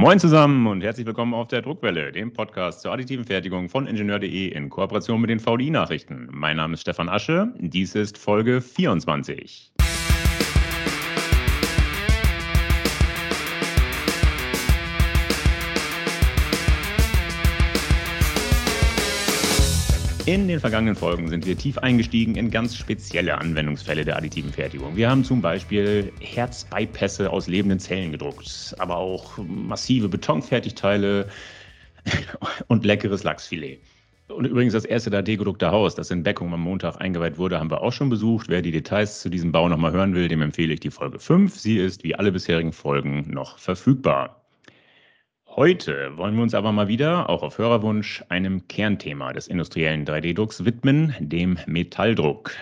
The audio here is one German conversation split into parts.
Moin zusammen und herzlich willkommen auf der Druckwelle, dem Podcast zur additiven Fertigung von Ingenieur.de in Kooperation mit den VDI-Nachrichten. Mein Name ist Stefan Asche, dies ist Folge 24. In den vergangenen Folgen sind wir tief eingestiegen in ganz spezielle Anwendungsfälle der additiven Fertigung. Wir haben zum Beispiel Herzbypässe aus lebenden Zellen gedruckt, aber auch massive Betonfertigteile und leckeres Lachsfilet. Und übrigens das erste 3D-gedruckte Haus, das in Beckum am Montag eingeweiht wurde, haben wir auch schon besucht. Wer die Details zu diesem Bau nochmal hören will, dem empfehle ich die Folge 5. Sie ist wie alle bisherigen Folgen noch verfügbar. Heute wollen wir uns aber mal wieder, auch auf Hörerwunsch, einem Kernthema des industriellen 3D-Drucks widmen, dem Metalldruck.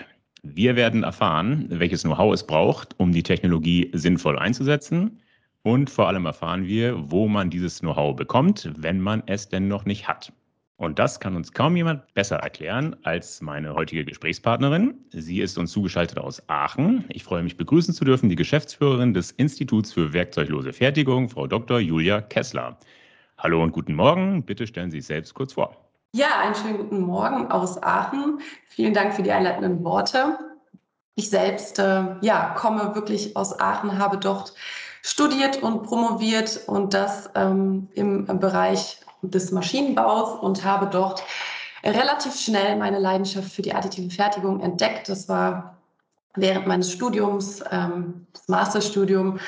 Wir werden erfahren, welches Know-how es braucht, um die Technologie sinnvoll einzusetzen. Und vor allem erfahren wir, wo man dieses Know-how bekommt, wenn man es denn noch nicht hat. Und das kann uns kaum jemand besser erklären als meine heutige Gesprächspartnerin. Sie ist uns zugeschaltet aus Aachen. Ich freue mich begrüßen zu dürfen die Geschäftsführerin des Instituts für werkzeuglose Fertigung, Frau Dr. Julia Kessler. Hallo und guten Morgen. Bitte stellen Sie sich selbst kurz vor. Ja, einen schönen guten Morgen aus Aachen. Vielen Dank für die einleitenden Worte. Ich selbst äh, ja, komme wirklich aus Aachen, habe dort studiert und promoviert und das ähm, im Bereich des Maschinenbaus und habe dort relativ schnell meine Leidenschaft für die additive Fertigung entdeckt. Das war während meines Studiums, ähm, das Masterstudium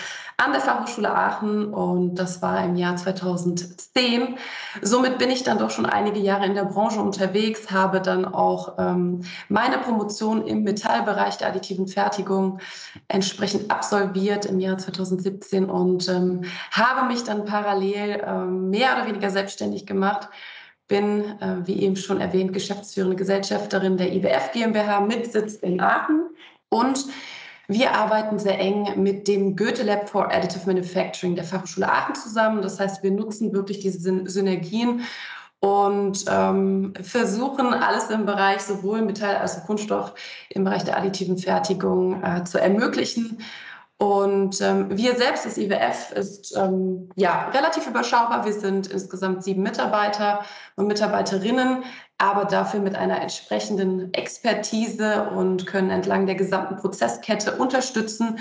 an der Fachhochschule Aachen und das war im Jahr 2010. Somit bin ich dann doch schon einige Jahre in der Branche unterwegs, habe dann auch ähm, meine Promotion im Metallbereich der additiven Fertigung entsprechend absolviert im Jahr 2017 und ähm, habe mich dann parallel ähm, mehr oder weniger selbstständig gemacht bin, äh, wie eben schon erwähnt, geschäftsführende Gesellschafterin der IWF GmbH mit Sitz in Aachen. Und wir arbeiten sehr eng mit dem Goethe Lab for Additive Manufacturing der Fachhochschule Aachen zusammen. Das heißt, wir nutzen wirklich diese Synergien und ähm, versuchen alles im Bereich sowohl Metall als auch Kunststoff im Bereich der additiven Fertigung äh, zu ermöglichen. Und ähm, wir selbst, das IWF, ist ähm, ja relativ überschaubar. Wir sind insgesamt sieben Mitarbeiter und Mitarbeiterinnen, aber dafür mit einer entsprechenden Expertise und können entlang der gesamten Prozesskette unterstützen.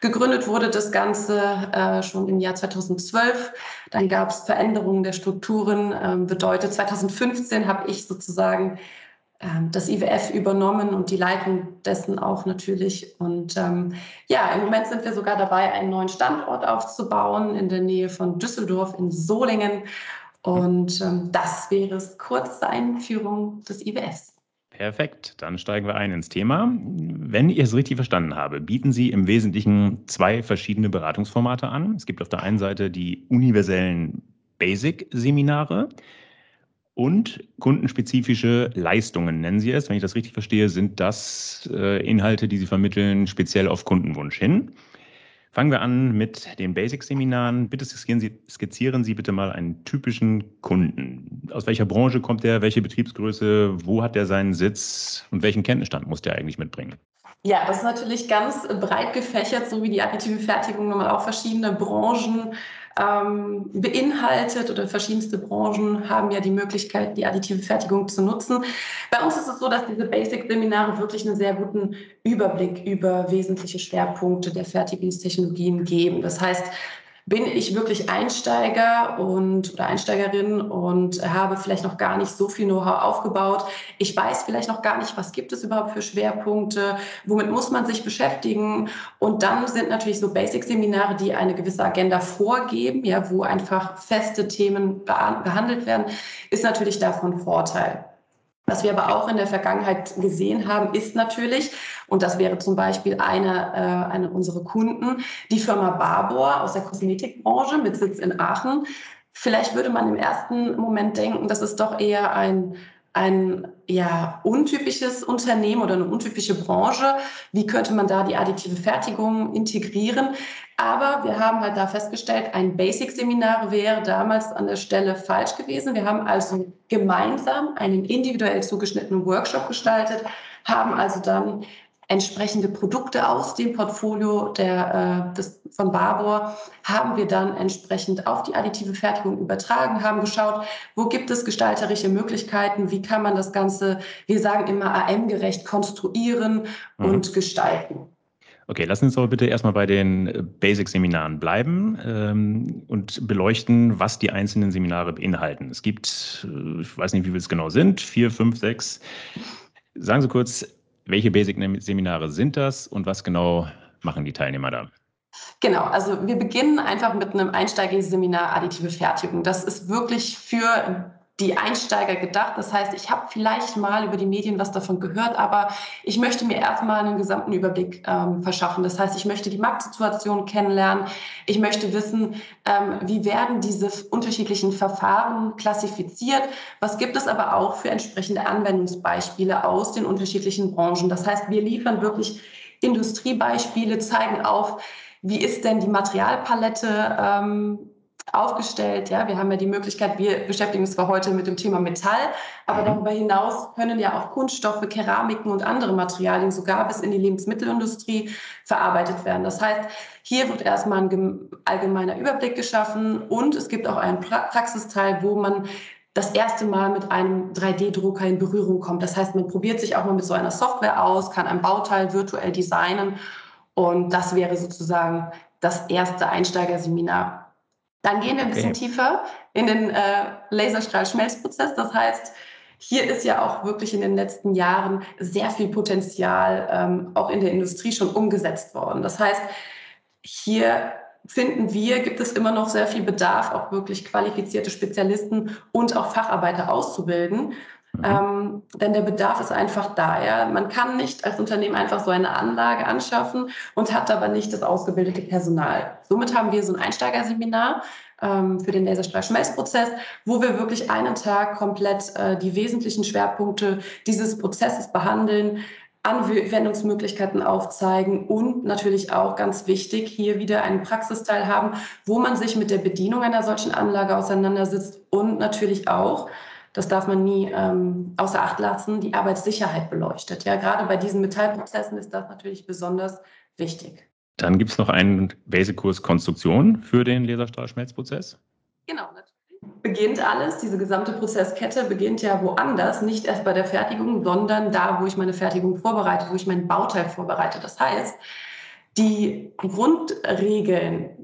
Gegründet wurde das Ganze äh, schon im Jahr 2012. Dann gab es Veränderungen der Strukturen. Ähm, bedeutet, 2015 habe ich sozusagen das IWF übernommen und die Leitung dessen auch natürlich. Und ähm, ja, im Moment sind wir sogar dabei, einen neuen Standort aufzubauen in der Nähe von Düsseldorf in Solingen. Und ähm, das wäre es kurz zur Einführung des IWS. Perfekt, dann steigen wir ein ins Thema. Wenn ich es richtig verstanden habe, bieten Sie im Wesentlichen zwei verschiedene Beratungsformate an. Es gibt auf der einen Seite die universellen Basic-Seminare und kundenspezifische Leistungen nennen Sie es. Wenn ich das richtig verstehe, sind das äh, Inhalte, die Sie vermitteln, speziell auf Kundenwunsch hin. Fangen wir an mit den Basic-Seminaren. Bitte skizzieren Sie, skizzieren Sie bitte mal einen typischen Kunden. Aus welcher Branche kommt der? Welche Betriebsgröße? Wo hat er seinen Sitz? Und welchen Kenntnisstand muss der eigentlich mitbringen? Ja, das ist natürlich ganz breit gefächert, so wie die additive Fertigung nochmal auch verschiedene Branchen ähm, beinhaltet oder verschiedenste Branchen haben ja die Möglichkeit, die additive Fertigung zu nutzen. Bei uns ist es so, dass diese Basic-Seminare wirklich einen sehr guten Überblick über wesentliche Schwerpunkte der Fertigungstechnologien geben. Das heißt, bin ich wirklich Einsteiger und oder Einsteigerin und habe vielleicht noch gar nicht so viel Know-how aufgebaut. Ich weiß vielleicht noch gar nicht, was gibt es überhaupt für Schwerpunkte, womit muss man sich beschäftigen. Und dann sind natürlich so Basic-Seminare, die eine gewisse Agenda vorgeben, ja, wo einfach feste Themen behandelt werden, ist natürlich davon Vorteil. Was wir aber auch in der Vergangenheit gesehen haben, ist natürlich, und das wäre zum Beispiel eine, äh, eine unserer Kunden, die Firma Barbour aus der Kosmetikbranche mit Sitz in Aachen. Vielleicht würde man im ersten Moment denken, das ist doch eher ein ein ja, untypisches Unternehmen oder eine untypische Branche. Wie könnte man da die additive Fertigung integrieren? Aber wir haben halt da festgestellt, ein Basic-Seminar wäre damals an der Stelle falsch gewesen. Wir haben also gemeinsam einen individuell zugeschnittenen Workshop gestaltet, haben also dann entsprechende Produkte aus dem Portfolio der, äh, des, von Barbour haben wir dann entsprechend auf die additive Fertigung übertragen, haben geschaut, wo gibt es gestalterische Möglichkeiten, wie kann man das Ganze, wir sagen immer AM-gerecht konstruieren mhm. und gestalten. Okay, lassen Sie uns aber bitte erstmal bei den Basic-Seminaren bleiben ähm, und beleuchten, was die einzelnen Seminare beinhalten. Es gibt, äh, ich weiß nicht, wie viele es genau sind, vier, fünf, sechs. Sagen Sie kurz, welche Basic-Seminare sind das und was genau machen die Teilnehmer da? Genau, also wir beginnen einfach mit einem Einsteigerseminar additive Fertigung. Das ist wirklich für die Einsteiger gedacht. Das heißt, ich habe vielleicht mal über die Medien was davon gehört, aber ich möchte mir erstmal einen gesamten Überblick ähm, verschaffen. Das heißt, ich möchte die Marktsituation kennenlernen. Ich möchte wissen, ähm, wie werden diese unterschiedlichen Verfahren klassifiziert. Was gibt es aber auch für entsprechende Anwendungsbeispiele aus den unterschiedlichen Branchen. Das heißt, wir liefern wirklich Industriebeispiele, zeigen auf, wie ist denn die Materialpalette ähm, aufgestellt. Ja, wir haben ja die Möglichkeit, wir beschäftigen uns zwar heute mit dem Thema Metall, aber mhm. darüber hinaus können ja auch Kunststoffe, Keramiken und andere Materialien sogar bis in die Lebensmittelindustrie verarbeitet werden. Das heißt, hier wird erstmal ein allgemeiner Überblick geschaffen und es gibt auch einen Praxisteil, wo man das erste Mal mit einem 3D-Drucker in Berührung kommt. Das heißt, man probiert sich auch mal mit so einer Software aus, kann ein Bauteil virtuell designen und das wäre sozusagen das erste Einsteigerseminar dann gehen wir ein bisschen okay. tiefer in den äh, Laserstrahlschmelzprozess. Das heißt, hier ist ja auch wirklich in den letzten Jahren sehr viel Potenzial ähm, auch in der Industrie schon umgesetzt worden. Das heißt, hier finden wir, gibt es immer noch sehr viel Bedarf, auch wirklich qualifizierte Spezialisten und auch Facharbeiter auszubilden. Mhm. Ähm, denn der Bedarf ist einfach da. Ja? Man kann nicht als Unternehmen einfach so eine Anlage anschaffen und hat aber nicht das ausgebildete Personal. Somit haben wir so ein Einsteigerseminar ähm, für den Laserstrahlschmelzprozess, wo wir wirklich einen Tag komplett äh, die wesentlichen Schwerpunkte dieses Prozesses behandeln, Anwendungsmöglichkeiten aufzeigen und natürlich auch ganz wichtig, hier wieder einen Praxisteil haben, wo man sich mit der Bedienung einer solchen Anlage auseinandersetzt und natürlich auch das darf man nie ähm, außer Acht lassen, die Arbeitssicherheit beleuchtet. Ja, gerade bei diesen Metallprozessen ist das natürlich besonders wichtig. Dann gibt es noch einen Basic-Kurs Konstruktion für den Laserstrahlschmelzprozess. Genau, natürlich. Beginnt alles, diese gesamte Prozesskette beginnt ja woanders, nicht erst bei der Fertigung, sondern da, wo ich meine Fertigung vorbereite, wo ich mein Bauteil vorbereite. Das heißt, die Grundregeln,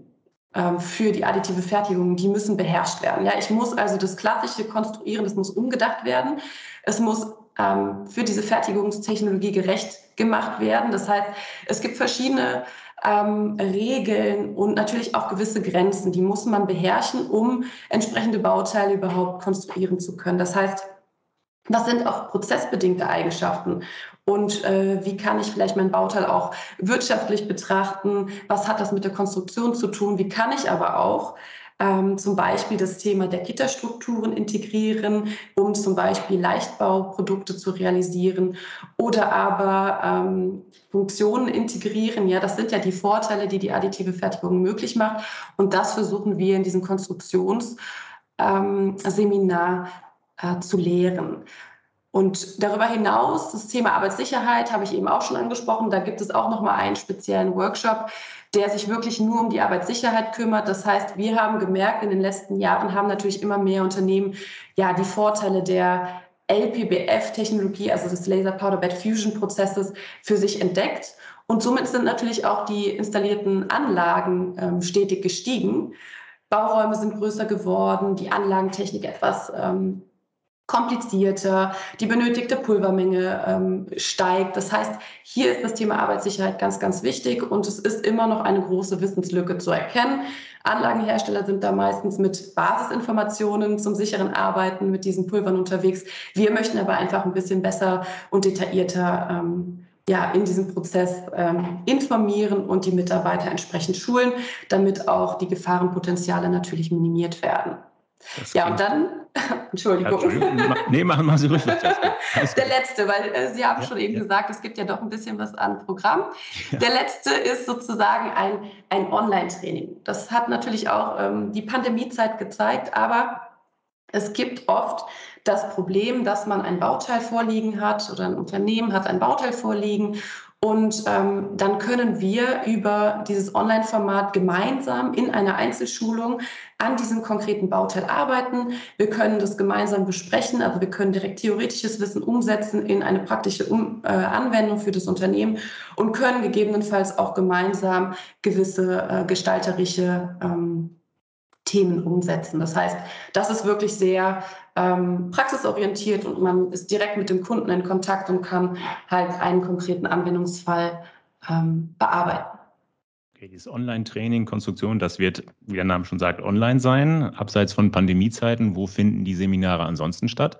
für die additive Fertigung, die müssen beherrscht werden. Ja, ich muss also das klassische Konstruieren, das muss umgedacht werden. Es muss ähm, für diese Fertigungstechnologie gerecht gemacht werden. Das heißt, es gibt verschiedene ähm, Regeln und natürlich auch gewisse Grenzen, die muss man beherrschen, um entsprechende Bauteile überhaupt konstruieren zu können. Das heißt, was sind auch prozessbedingte Eigenschaften? Und äh, wie kann ich vielleicht mein Bauteil auch wirtschaftlich betrachten? Was hat das mit der Konstruktion zu tun? Wie kann ich aber auch ähm, zum Beispiel das Thema der Gitterstrukturen integrieren, um zum Beispiel Leichtbauprodukte zu realisieren oder aber ähm, Funktionen integrieren. Ja, das sind ja die Vorteile, die die additive Fertigung möglich macht. Und das versuchen wir in diesem Konstruktionsseminar ähm, äh, zu lehren. Und darüber hinaus, das Thema Arbeitssicherheit habe ich eben auch schon angesprochen. Da gibt es auch noch mal einen speziellen Workshop, der sich wirklich nur um die Arbeitssicherheit kümmert. Das heißt, wir haben gemerkt, in den letzten Jahren haben natürlich immer mehr Unternehmen ja die Vorteile der LPBF-Technologie, also des Laser Powder Bed Fusion Prozesses, für sich entdeckt. Und somit sind natürlich auch die installierten Anlagen ähm, stetig gestiegen. Bauräume sind größer geworden, die Anlagentechnik etwas ähm, komplizierter, die benötigte Pulvermenge ähm, steigt. Das heißt, hier ist das Thema Arbeitssicherheit ganz, ganz wichtig und es ist immer noch eine große Wissenslücke zu erkennen. Anlagenhersteller sind da meistens mit Basisinformationen zum sicheren Arbeiten mit diesen Pulvern unterwegs. Wir möchten aber einfach ein bisschen besser und detaillierter ähm, ja, in diesem Prozess ähm, informieren und die Mitarbeiter entsprechend schulen, damit auch die Gefahrenpotenziale natürlich minimiert werden. Ja, und dann, Entschuldigung. Entschuldigung. Nee, machen, machen Sie ruhig. Der letzte, weil äh, Sie haben ja, schon eben ja. gesagt, es gibt ja doch ein bisschen was an Programm. Ja. Der letzte ist sozusagen ein, ein Online-Training. Das hat natürlich auch ähm, die Pandemiezeit gezeigt, aber es gibt oft das Problem, dass man ein Bauteil vorliegen hat oder ein Unternehmen hat ein Bauteil vorliegen Und ähm, dann können wir über dieses Online-Format gemeinsam in einer Einzelschulung an diesem konkreten Bauteil arbeiten. Wir können das gemeinsam besprechen, also wir können direkt theoretisches Wissen umsetzen in eine praktische um äh, Anwendung für das Unternehmen und können gegebenenfalls auch gemeinsam gewisse äh, gestalterische ähm, Themen umsetzen. Das heißt, das ist wirklich sehr ähm, praxisorientiert und man ist direkt mit dem Kunden in Kontakt und kann halt einen konkreten Anwendungsfall ähm, bearbeiten. Okay, dieses Online-Training, Konstruktion, das wird, wie der Name schon sagt, online sein. Abseits von Pandemiezeiten, wo finden die Seminare ansonsten statt?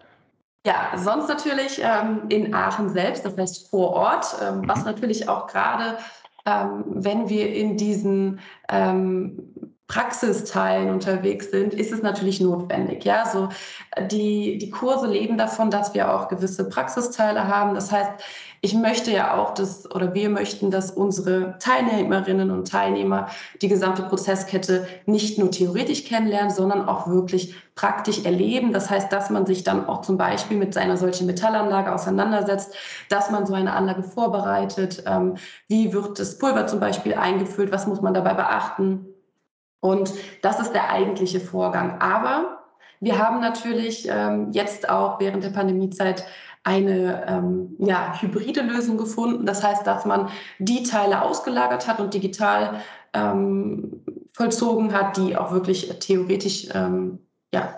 Ja, sonst natürlich ähm, in Aachen selbst, das heißt vor Ort, ähm, mhm. was natürlich auch gerade, ähm, wenn wir in diesen ähm, Praxisteilen unterwegs sind, ist es natürlich notwendig. Ja, so äh, die, die Kurse leben davon, dass wir auch gewisse Praxisteile haben. Das heißt, ich möchte ja auch, dass oder wir möchten, dass unsere Teilnehmerinnen und Teilnehmer die gesamte Prozesskette nicht nur theoretisch kennenlernen, sondern auch wirklich praktisch erleben. Das heißt, dass man sich dann auch zum Beispiel mit einer solchen Metallanlage auseinandersetzt, dass man so eine Anlage vorbereitet. Ähm, wie wird das Pulver zum Beispiel eingefüllt? Was muss man dabei beachten? Und das ist der eigentliche Vorgang. Aber wir haben natürlich ähm, jetzt auch während der Pandemiezeit eine ähm, ja, hybride Lösung gefunden. Das heißt, dass man die Teile ausgelagert hat und digital ähm, vollzogen hat, die auch wirklich theoretisch ähm, ja,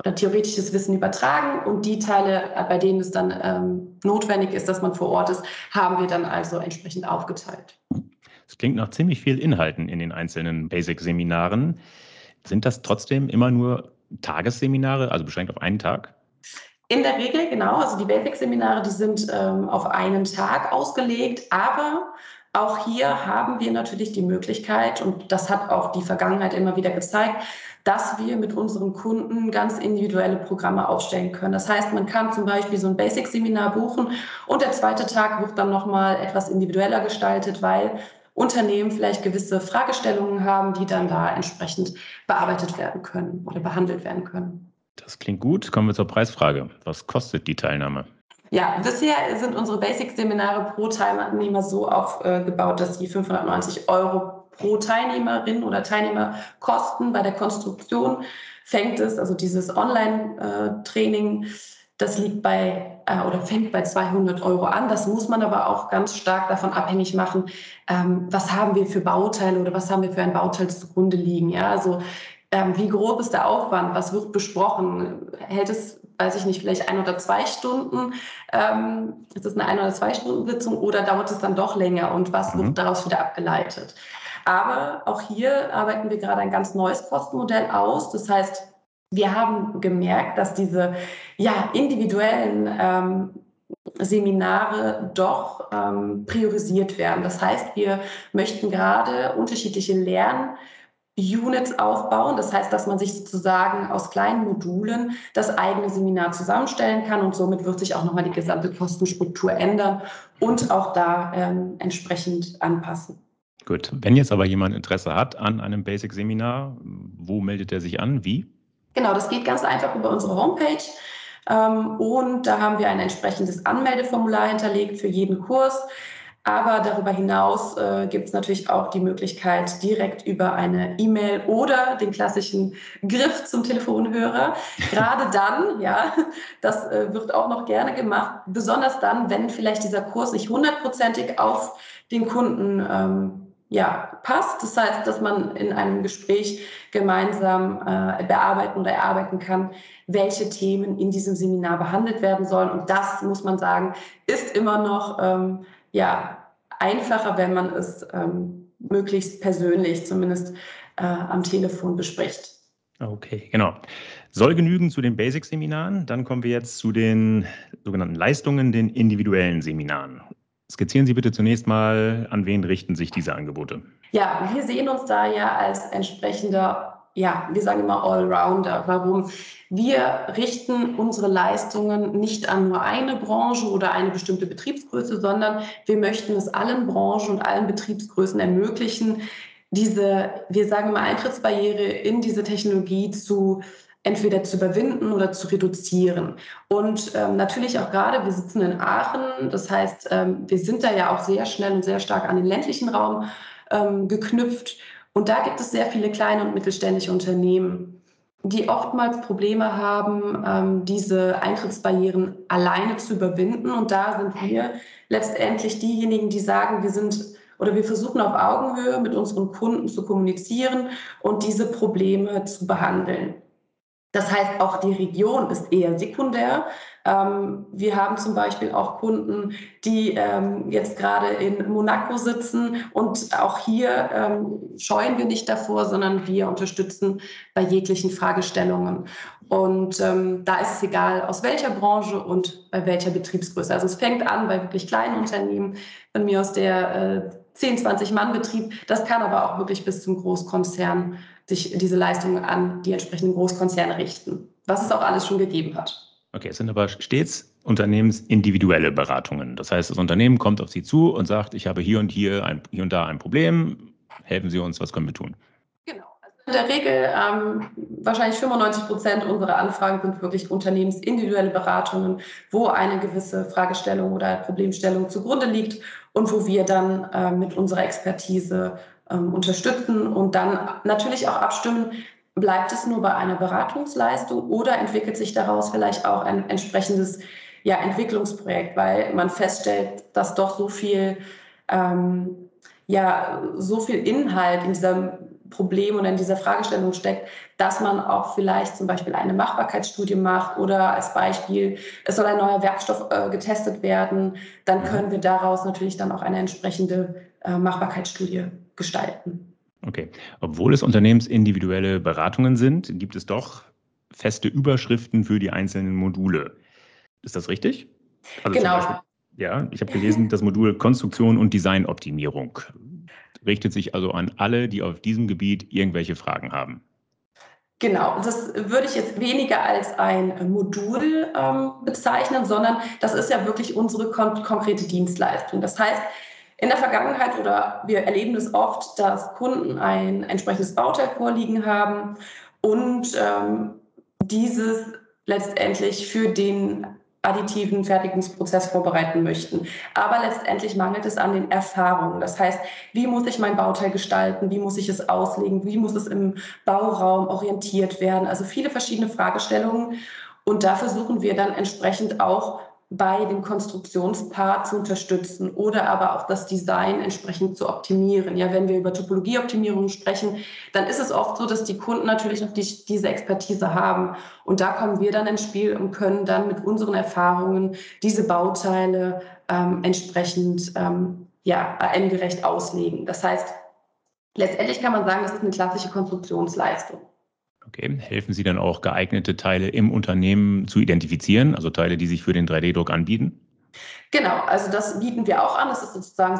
oder theoretisches Wissen übertragen und die Teile, äh, bei denen es dann ähm, notwendig ist, dass man vor Ort ist, haben wir dann also entsprechend aufgeteilt. Es klingt nach ziemlich viel Inhalten in den einzelnen Basic-Seminaren. Sind das trotzdem immer nur Tagesseminare, also beschränkt auf einen Tag? In der Regel, genau. Also die Basic-Seminare, die sind ähm, auf einen Tag ausgelegt, aber auch hier haben wir natürlich die Möglichkeit, und das hat auch die Vergangenheit immer wieder gezeigt, dass wir mit unseren Kunden ganz individuelle Programme aufstellen können. Das heißt, man kann zum Beispiel so ein Basic-Seminar buchen und der zweite Tag wird dann nochmal etwas individueller gestaltet, weil Unternehmen vielleicht gewisse Fragestellungen haben, die dann da entsprechend bearbeitet werden können oder behandelt werden können. Das klingt gut. Kommen wir zur Preisfrage. Was kostet die Teilnahme? Ja, bisher sind unsere Basic-Seminare pro Teilnehmer so aufgebaut, dass die 590 Euro pro Teilnehmerin oder Teilnehmer kosten. Bei der Konstruktion fängt es, also dieses Online-Training, das liegt bei äh, oder fängt bei 200 Euro an. Das muss man aber auch ganz stark davon abhängig machen, ähm, was haben wir für Bauteile oder was haben wir für ein Bauteil zugrunde liegen. Ja, also ähm, wie grob ist der Aufwand? Was wird besprochen? Hält es, weiß ich nicht, vielleicht ein oder zwei Stunden? Ähm, ist es eine ein- oder zwei Stunden Sitzung oder dauert es dann doch länger? Und was mhm. wird daraus wieder abgeleitet? Aber auch hier arbeiten wir gerade ein ganz neues Kostenmodell aus. Das heißt, wir haben gemerkt, dass diese ja, individuellen ähm, Seminare doch ähm, priorisiert werden. Das heißt, wir möchten gerade unterschiedliche Lernunits aufbauen. Das heißt, dass man sich sozusagen aus kleinen Modulen das eigene Seminar zusammenstellen kann und somit wird sich auch nochmal die gesamte Kostenstruktur ändern und auch da ähm, entsprechend anpassen. Gut, wenn jetzt aber jemand Interesse hat an einem Basic-Seminar, wo meldet er sich an? Wie? Genau, das geht ganz einfach über unsere Homepage. Ähm, und da haben wir ein entsprechendes Anmeldeformular hinterlegt für jeden Kurs. Aber darüber hinaus äh, gibt es natürlich auch die Möglichkeit, direkt über eine E-Mail oder den klassischen Griff zum Telefonhörer, gerade dann, ja, das äh, wird auch noch gerne gemacht, besonders dann, wenn vielleicht dieser Kurs nicht hundertprozentig auf den Kunden ähm, ja, passt. Das heißt, dass man in einem Gespräch gemeinsam äh, bearbeiten oder erarbeiten kann, welche Themen in diesem Seminar behandelt werden sollen. Und das, muss man sagen, ist immer noch ähm, ja, einfacher, wenn man es ähm, möglichst persönlich, zumindest äh, am Telefon bespricht. Okay, genau. Soll genügen zu den Basic-Seminaren. Dann kommen wir jetzt zu den sogenannten Leistungen, den individuellen Seminaren. Skizzieren Sie bitte zunächst mal, an wen richten sich diese Angebote? Ja, wir sehen uns da ja als entsprechender, ja, wir sagen immer Allrounder. Warum? Wir richten unsere Leistungen nicht an nur eine Branche oder eine bestimmte Betriebsgröße, sondern wir möchten es allen Branchen und allen Betriebsgrößen ermöglichen, diese, wir sagen immer Eintrittsbarriere in diese Technologie zu entweder zu überwinden oder zu reduzieren. Und ähm, natürlich auch gerade, wir sitzen in Aachen, das heißt, ähm, wir sind da ja auch sehr schnell und sehr stark an den ländlichen Raum ähm, geknüpft. Und da gibt es sehr viele kleine und mittelständische Unternehmen, die oftmals Probleme haben, ähm, diese Eintrittsbarrieren alleine zu überwinden. Und da sind wir letztendlich diejenigen, die sagen, wir sind oder wir versuchen auf Augenhöhe mit unseren Kunden zu kommunizieren und diese Probleme zu behandeln. Das heißt, auch die Region ist eher sekundär. Ähm, wir haben zum Beispiel auch Kunden, die ähm, jetzt gerade in Monaco sitzen und auch hier ähm, scheuen wir nicht davor, sondern wir unterstützen bei jeglichen Fragestellungen. Und ähm, da ist es egal, aus welcher Branche und bei welcher Betriebsgröße. Also es fängt an bei wirklich kleinen Unternehmen, von mir aus der äh, 10, 20 Mann Betrieb. Das kann aber auch wirklich bis zum Großkonzern sich diese Leistungen an die entsprechenden Großkonzerne richten, was es auch alles schon gegeben hat. Okay, es sind aber stets unternehmensindividuelle Beratungen. Das heißt, das Unternehmen kommt auf Sie zu und sagt, ich habe hier und hier, ein, hier und da ein Problem, helfen Sie uns, was können wir tun? Genau. Also in der Regel ähm, wahrscheinlich 95 Prozent unserer Anfragen sind wirklich unternehmensindividuelle Beratungen, wo eine gewisse Fragestellung oder Problemstellung zugrunde liegt und wo wir dann äh, mit unserer Expertise ähm, unterstützen und dann natürlich auch abstimmen, bleibt es nur bei einer Beratungsleistung oder entwickelt sich daraus vielleicht auch ein entsprechendes ja, Entwicklungsprojekt, weil man feststellt, dass doch so viel, ähm, ja, so viel Inhalt in diesem Problem oder in dieser Fragestellung steckt, dass man auch vielleicht zum Beispiel eine Machbarkeitsstudie macht oder als Beispiel, es soll ein neuer Werkstoff äh, getestet werden, dann mhm. können wir daraus natürlich dann auch eine entsprechende äh, Machbarkeitsstudie gestalten. Okay. Obwohl es unternehmensindividuelle Beratungen sind, gibt es doch feste Überschriften für die einzelnen Module. Ist das richtig? Also genau. Beispiel, ja, ich habe gelesen, das Modul Konstruktion und Designoptimierung richtet sich also an alle, die auf diesem Gebiet irgendwelche Fragen haben. Genau, das würde ich jetzt weniger als ein Modul ähm, bezeichnen, sondern das ist ja wirklich unsere kon konkrete Dienstleistung. Das heißt, in der Vergangenheit oder wir erleben es oft, dass Kunden ein entsprechendes Bauteil vorliegen haben und ähm, dieses letztendlich für den additiven Fertigungsprozess vorbereiten möchten. Aber letztendlich mangelt es an den Erfahrungen. Das heißt, wie muss ich mein Bauteil gestalten? Wie muss ich es auslegen? Wie muss es im Bauraum orientiert werden? Also viele verschiedene Fragestellungen. Und da versuchen wir dann entsprechend auch bei dem Konstruktionspart zu unterstützen oder aber auch das Design entsprechend zu optimieren. Ja, wenn wir über Topologieoptimierung sprechen, dann ist es oft so, dass die Kunden natürlich noch die, diese Expertise haben. Und da kommen wir dann ins Spiel und können dann mit unseren Erfahrungen diese Bauteile ähm, entsprechend ähm, ja, AM-gerecht auslegen. Das heißt, letztendlich kann man sagen, das ist eine klassische Konstruktionsleistung. Okay, helfen Sie dann auch geeignete Teile im Unternehmen zu identifizieren, also Teile, die sich für den 3D-Druck anbieten? Genau, also das bieten wir auch an. Das ist sozusagen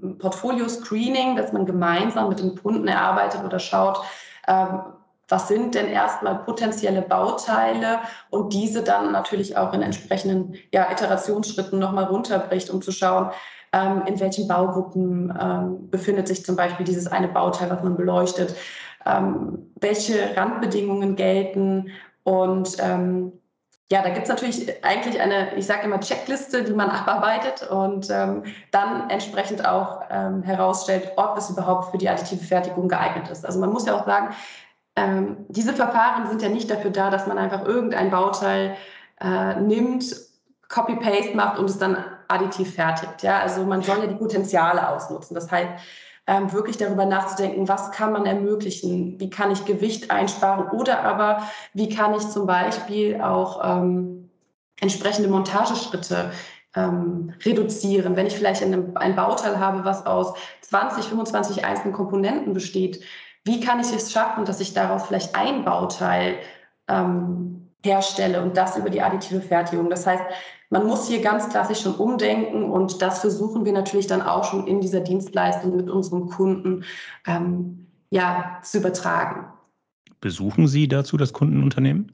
so ein Portfolio-Screening, dass man gemeinsam mit dem Kunden erarbeitet oder schaut, ähm, was sind denn erstmal potenzielle Bauteile und diese dann natürlich auch in entsprechenden ja, Iterationsschritten nochmal runterbricht, um zu schauen, ähm, in welchen Baugruppen ähm, befindet sich zum Beispiel dieses eine Bauteil, was man beleuchtet ähm, welche Randbedingungen gelten. Und ähm, ja, da gibt es natürlich eigentlich eine, ich sage immer, Checkliste, die man abarbeitet und ähm, dann entsprechend auch ähm, herausstellt, ob es überhaupt für die additive Fertigung geeignet ist. Also man muss ja auch sagen, ähm, diese Verfahren sind ja nicht dafür da, dass man einfach irgendein Bauteil äh, nimmt, Copy-Paste macht und es dann additiv fertigt. Ja? Also man soll ja die Potenziale ausnutzen. Das heißt, ähm, wirklich darüber nachzudenken, was kann man ermöglichen, wie kann ich Gewicht einsparen oder aber wie kann ich zum Beispiel auch ähm, entsprechende Montageschritte ähm, reduzieren. Wenn ich vielleicht ein, ein Bauteil habe, was aus 20, 25 einzelnen Komponenten besteht, wie kann ich es schaffen, dass ich daraus vielleicht ein Bauteil ähm, herstelle und das über die additive Fertigung. Das heißt, man muss hier ganz klassisch schon umdenken und das versuchen wir natürlich dann auch schon in dieser Dienstleistung mit unseren Kunden ähm, ja, zu übertragen. Besuchen Sie dazu das Kundenunternehmen?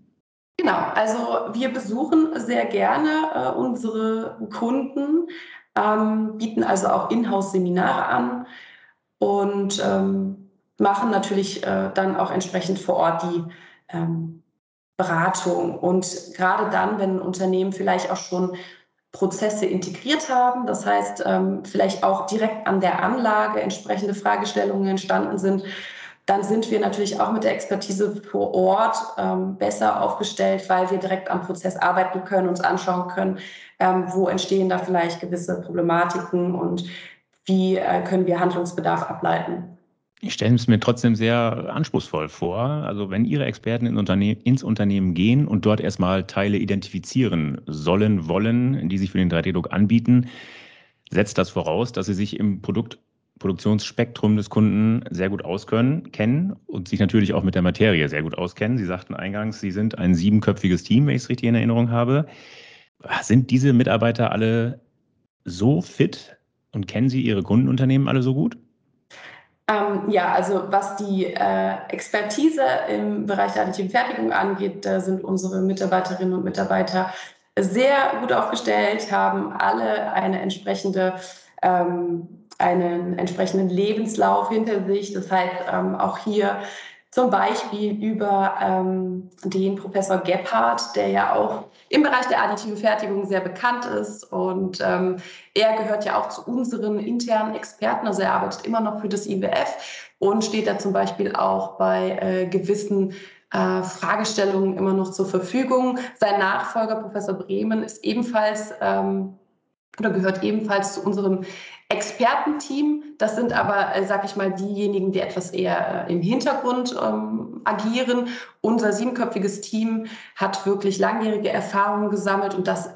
Genau, also wir besuchen sehr gerne äh, unsere Kunden, ähm, bieten also auch Inhouse-Seminare an und ähm, machen natürlich äh, dann auch entsprechend vor Ort die ähm, Beratung. Und gerade dann, wenn Unternehmen vielleicht auch schon Prozesse integriert haben, das heißt ähm, vielleicht auch direkt an der Anlage entsprechende Fragestellungen entstanden sind, dann sind wir natürlich auch mit der Expertise vor Ort ähm, besser aufgestellt, weil wir direkt am Prozess arbeiten können, uns anschauen können, ähm, wo entstehen da vielleicht gewisse Problematiken und wie äh, können wir Handlungsbedarf ableiten. Ich stelle es mir trotzdem sehr anspruchsvoll vor. Also wenn Ihre Experten in Unterne ins Unternehmen gehen und dort erstmal Teile identifizieren sollen, wollen, die sich für den 3D-Druck anbieten, setzt das voraus, dass Sie sich im Produktproduktionsspektrum des Kunden sehr gut auskennen, kennen und sich natürlich auch mit der Materie sehr gut auskennen. Sie sagten eingangs, Sie sind ein siebenköpfiges Team, wenn ich es richtig in Erinnerung habe. Sind diese Mitarbeiter alle so fit und kennen Sie Ihre Kundenunternehmen alle so gut? Ähm, ja, also was die äh, Expertise im Bereich der additiven Fertigung angeht, da sind unsere Mitarbeiterinnen und Mitarbeiter sehr gut aufgestellt, haben alle eine entsprechende, ähm, einen entsprechenden Lebenslauf hinter sich. Das heißt, ähm, auch hier zum Beispiel über ähm, den Professor Gebhardt, der ja auch im Bereich der additiven Fertigung sehr bekannt ist. Und ähm, er gehört ja auch zu unseren internen Experten. Also er arbeitet immer noch für das IWF und steht da zum Beispiel auch bei äh, gewissen äh, Fragestellungen immer noch zur Verfügung. Sein Nachfolger, Professor Bremen, ist ebenfalls ähm, oder gehört ebenfalls zu unserem Expertenteam. Das sind aber, äh, sag ich mal, diejenigen, die etwas eher äh, im Hintergrund ähm, agieren. Unser siebenköpfiges Team hat wirklich langjährige Erfahrungen gesammelt und das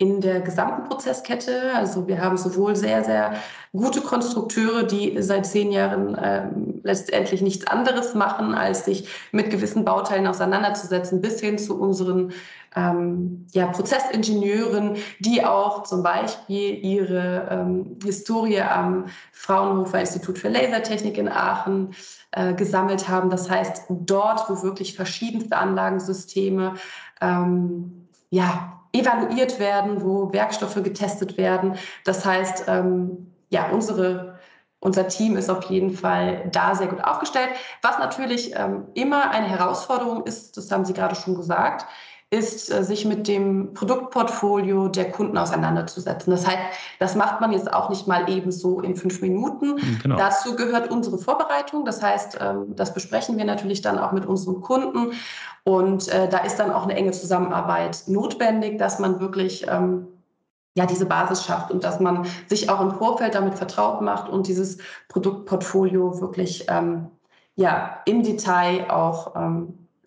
in der gesamten Prozesskette. Also wir haben sowohl sehr, sehr gute Konstrukteure, die seit zehn Jahren ähm, letztendlich nichts anderes machen, als sich mit gewissen Bauteilen auseinanderzusetzen, bis hin zu unseren ähm, ja, Prozessingenieuren, die auch zum Beispiel ihre ähm, Historie am Fraunhofer Institut für Lasertechnik in Aachen äh, gesammelt haben. Das heißt, dort, wo wirklich verschiedenste Anlagensysteme ähm, ja, evaluiert werden, wo Werkstoffe getestet werden. Das heißt, ähm, ja, unsere, unser Team ist auf jeden Fall da sehr gut aufgestellt. Was natürlich ähm, immer eine Herausforderung ist, das haben Sie gerade schon gesagt, ist, äh, sich mit dem Produktportfolio der Kunden auseinanderzusetzen. Das heißt, das macht man jetzt auch nicht mal eben so in fünf Minuten. Mhm, genau. Dazu gehört unsere Vorbereitung. Das heißt, ähm, das besprechen wir natürlich dann auch mit unseren Kunden. Und äh, da ist dann auch eine enge Zusammenarbeit notwendig, dass man wirklich ähm, ja, diese Basis schafft und dass man sich auch im Vorfeld damit vertraut macht und dieses Produktportfolio wirklich ähm, ja, im Detail auch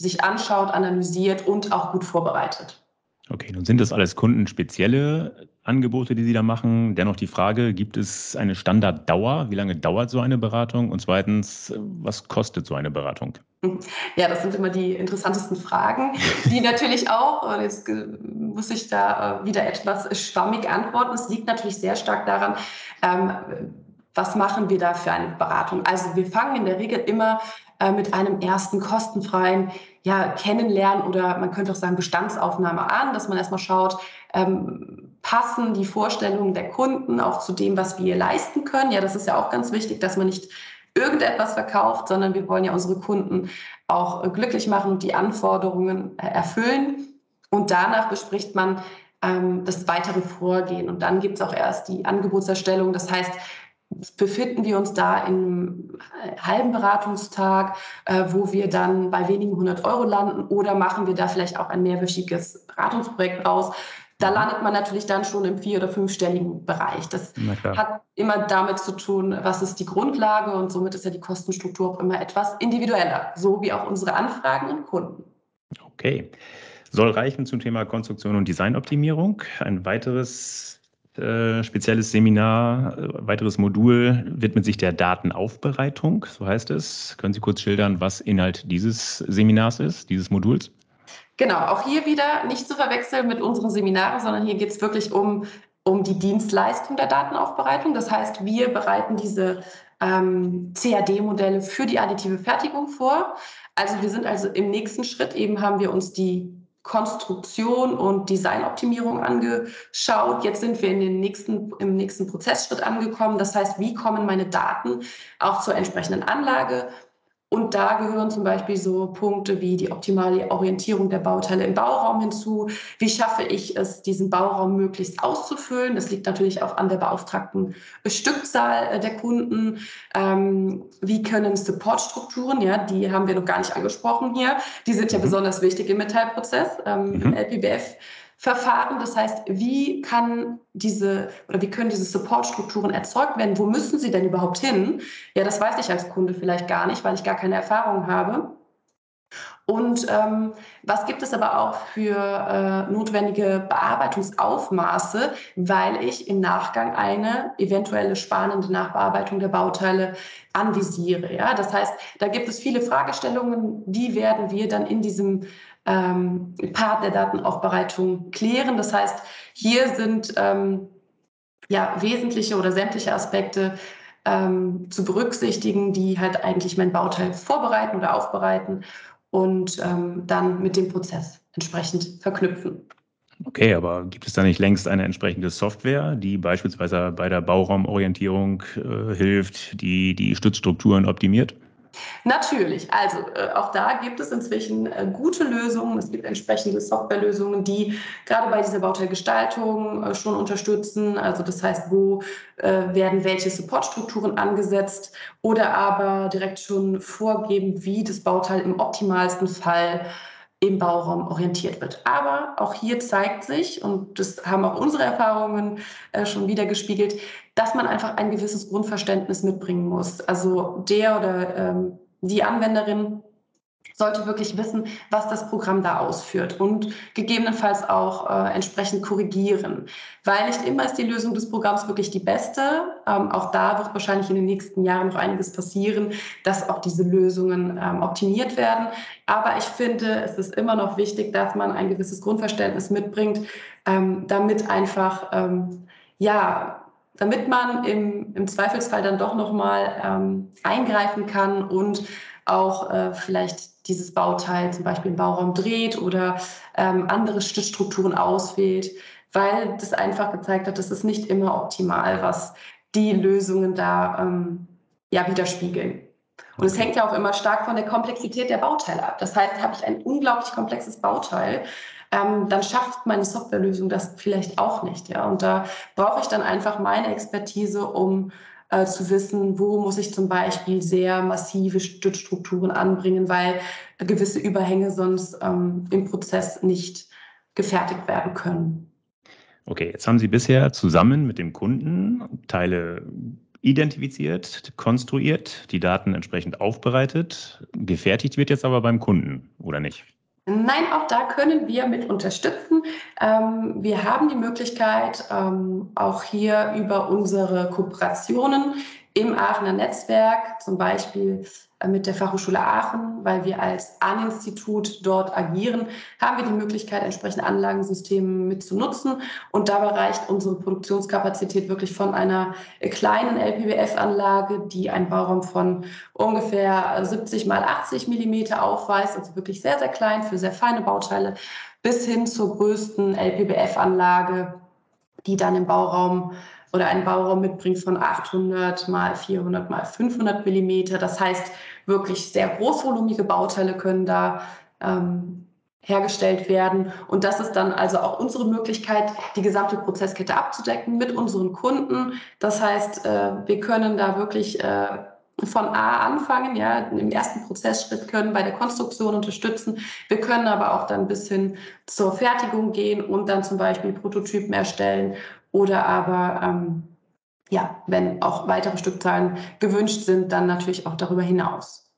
sich anschaut, analysiert und auch gut vorbereitet. Okay, nun sind das alles kundenspezielle Angebote, die Sie da machen. Dennoch die Frage, gibt es eine Standarddauer? Wie lange dauert so eine Beratung? Und zweitens, was kostet so eine Beratung? Ja, das sind immer die interessantesten Fragen, die natürlich auch, jetzt muss ich da äh, wieder etwas schwammig antworten. Es liegt natürlich sehr stark daran, ähm, was machen wir da für eine Beratung? Also wir fangen in der Regel immer äh, mit einem ersten kostenfreien ja, Kennenlernen oder man könnte auch sagen Bestandsaufnahme an, dass man erstmal schaut, ähm, passen die Vorstellungen der Kunden auch zu dem, was wir leisten können. Ja, das ist ja auch ganz wichtig, dass man nicht irgendetwas verkauft, sondern wir wollen ja unsere Kunden auch glücklich machen und die Anforderungen äh, erfüllen. Und danach bespricht man ähm, das weitere Vorgehen. Und dann gibt es auch erst die Angebotserstellung. Das heißt, befinden wir uns da im halben Beratungstag, äh, wo wir dann bei wenigen hundert Euro landen oder machen wir da vielleicht auch ein mehrwöchiges Beratungsprojekt raus? Da mhm. landet man natürlich dann schon im vier- oder fünfstelligen Bereich. Das hat immer damit zu tun, was ist die Grundlage und somit ist ja die Kostenstruktur auch immer etwas individueller, so wie auch unsere Anfragen und Kunden. Okay. Soll reichen zum Thema Konstruktion und Designoptimierung. Ein weiteres äh, spezielles Seminar, äh, weiteres Modul widmet sich der Datenaufbereitung, so heißt es. Können Sie kurz schildern, was Inhalt dieses Seminars ist, dieses Moduls? Genau, auch hier wieder nicht zu verwechseln mit unseren Seminaren, sondern hier geht es wirklich um, um die Dienstleistung der Datenaufbereitung. Das heißt, wir bereiten diese ähm, CAD-Modelle für die additive Fertigung vor. Also wir sind also im nächsten Schritt eben haben wir uns die Konstruktion und Designoptimierung angeschaut. Jetzt sind wir in den nächsten, im nächsten Prozessschritt angekommen. Das heißt, wie kommen meine Daten auch zur entsprechenden Anlage? Und da gehören zum Beispiel so Punkte wie die optimale Orientierung der Bauteile im Bauraum hinzu. Wie schaffe ich es, diesen Bauraum möglichst auszufüllen? Das liegt natürlich auch an der beauftragten Stückzahl äh, der Kunden. Ähm, wie können Supportstrukturen, ja, die haben wir noch gar nicht angesprochen hier, die sind ja mhm. besonders wichtig im Metallprozess, ähm, mhm. im LPBF. Verfahren. Das heißt, wie kann diese oder wie können diese Supportstrukturen erzeugt werden? Wo müssen sie denn überhaupt hin? Ja, das weiß ich als Kunde vielleicht gar nicht, weil ich gar keine Erfahrung habe. Und ähm, was gibt es aber auch für äh, notwendige Bearbeitungsaufmaße, weil ich im Nachgang eine eventuelle spannende Nachbearbeitung der Bauteile anvisiere. Ja? Das heißt, da gibt es viele Fragestellungen, die werden wir dann in diesem ähm, Part der Datenaufbereitung klären. Das heißt, hier sind ähm, ja, wesentliche oder sämtliche Aspekte ähm, zu berücksichtigen, die halt eigentlich mein Bauteil vorbereiten oder aufbereiten und ähm, dann mit dem Prozess entsprechend verknüpfen. Okay, aber gibt es da nicht längst eine entsprechende Software, die beispielsweise bei der Bauraumorientierung äh, hilft, die die Stützstrukturen optimiert? Natürlich, also äh, auch da gibt es inzwischen äh, gute Lösungen. Es gibt entsprechende Softwarelösungen, die gerade bei dieser Bauteilgestaltung äh, schon unterstützen. Also das heißt, wo äh, werden welche Supportstrukturen angesetzt oder aber direkt schon vorgeben, wie das Bauteil im optimalsten Fall im Bauraum orientiert wird. Aber auch hier zeigt sich, und das haben auch unsere Erfahrungen äh, schon wieder gespiegelt, dass man einfach ein gewisses Grundverständnis mitbringen muss. Also der oder ähm, die Anwenderin sollte wirklich wissen, was das Programm da ausführt und gegebenenfalls auch äh, entsprechend korrigieren. Weil nicht immer ist die Lösung des Programms wirklich die beste. Ähm, auch da wird wahrscheinlich in den nächsten Jahren noch einiges passieren, dass auch diese Lösungen ähm, optimiert werden. Aber ich finde, es ist immer noch wichtig, dass man ein gewisses Grundverständnis mitbringt, ähm, damit einfach, ähm, ja, damit man im, im Zweifelsfall dann doch nochmal ähm, eingreifen kann und auch äh, vielleicht dieses Bauteil zum Beispiel im Bauraum dreht oder ähm, andere Stützstrukturen auswählt, weil das einfach gezeigt hat, dass es nicht immer optimal, was die Lösungen da ähm, ja widerspiegeln. Und es hängt ja auch immer stark von der Komplexität der Bauteile ab. Das heißt, habe ich ein unglaublich komplexes Bauteil, ähm, dann schafft meine Softwarelösung das vielleicht auch nicht. Ja? Und da brauche ich dann einfach meine Expertise, um äh, zu wissen, wo muss ich zum Beispiel sehr massive Stützstrukturen anbringen, weil gewisse Überhänge sonst ähm, im Prozess nicht gefertigt werden können. Okay, jetzt haben Sie bisher zusammen mit dem Kunden Teile identifiziert, konstruiert, die Daten entsprechend aufbereitet. Gefertigt wird jetzt aber beim Kunden, oder nicht? Nein, auch da können wir mit unterstützen. Ähm, wir haben die Möglichkeit, ähm, auch hier über unsere Kooperationen im Aachener Netzwerk, zum Beispiel mit der Fachhochschule Aachen, weil wir als An-Institut dort agieren, haben wir die Möglichkeit, entsprechende Anlagensysteme mit zu nutzen. Und dabei reicht unsere Produktionskapazität wirklich von einer kleinen LPBF-Anlage, die einen Bauraum von ungefähr 70 mal 80 Millimeter aufweist, also wirklich sehr, sehr klein für sehr feine Bauteile, bis hin zur größten LPBF-Anlage, die dann im Bauraum oder einen Bauraum mitbringt von 800 mal 400 mal 500 Millimeter. Das heißt, wirklich sehr großvolumige Bauteile können da ähm, hergestellt werden. Und das ist dann also auch unsere Möglichkeit, die gesamte Prozesskette abzudecken mit unseren Kunden. Das heißt, äh, wir können da wirklich äh, von A anfangen, ja, im ersten Prozessschritt können bei der Konstruktion unterstützen. Wir können aber auch dann bis hin zur Fertigung gehen und dann zum Beispiel Prototypen erstellen oder aber ähm, ja, wenn auch weitere Stückzahlen gewünscht sind, dann natürlich auch darüber hinaus.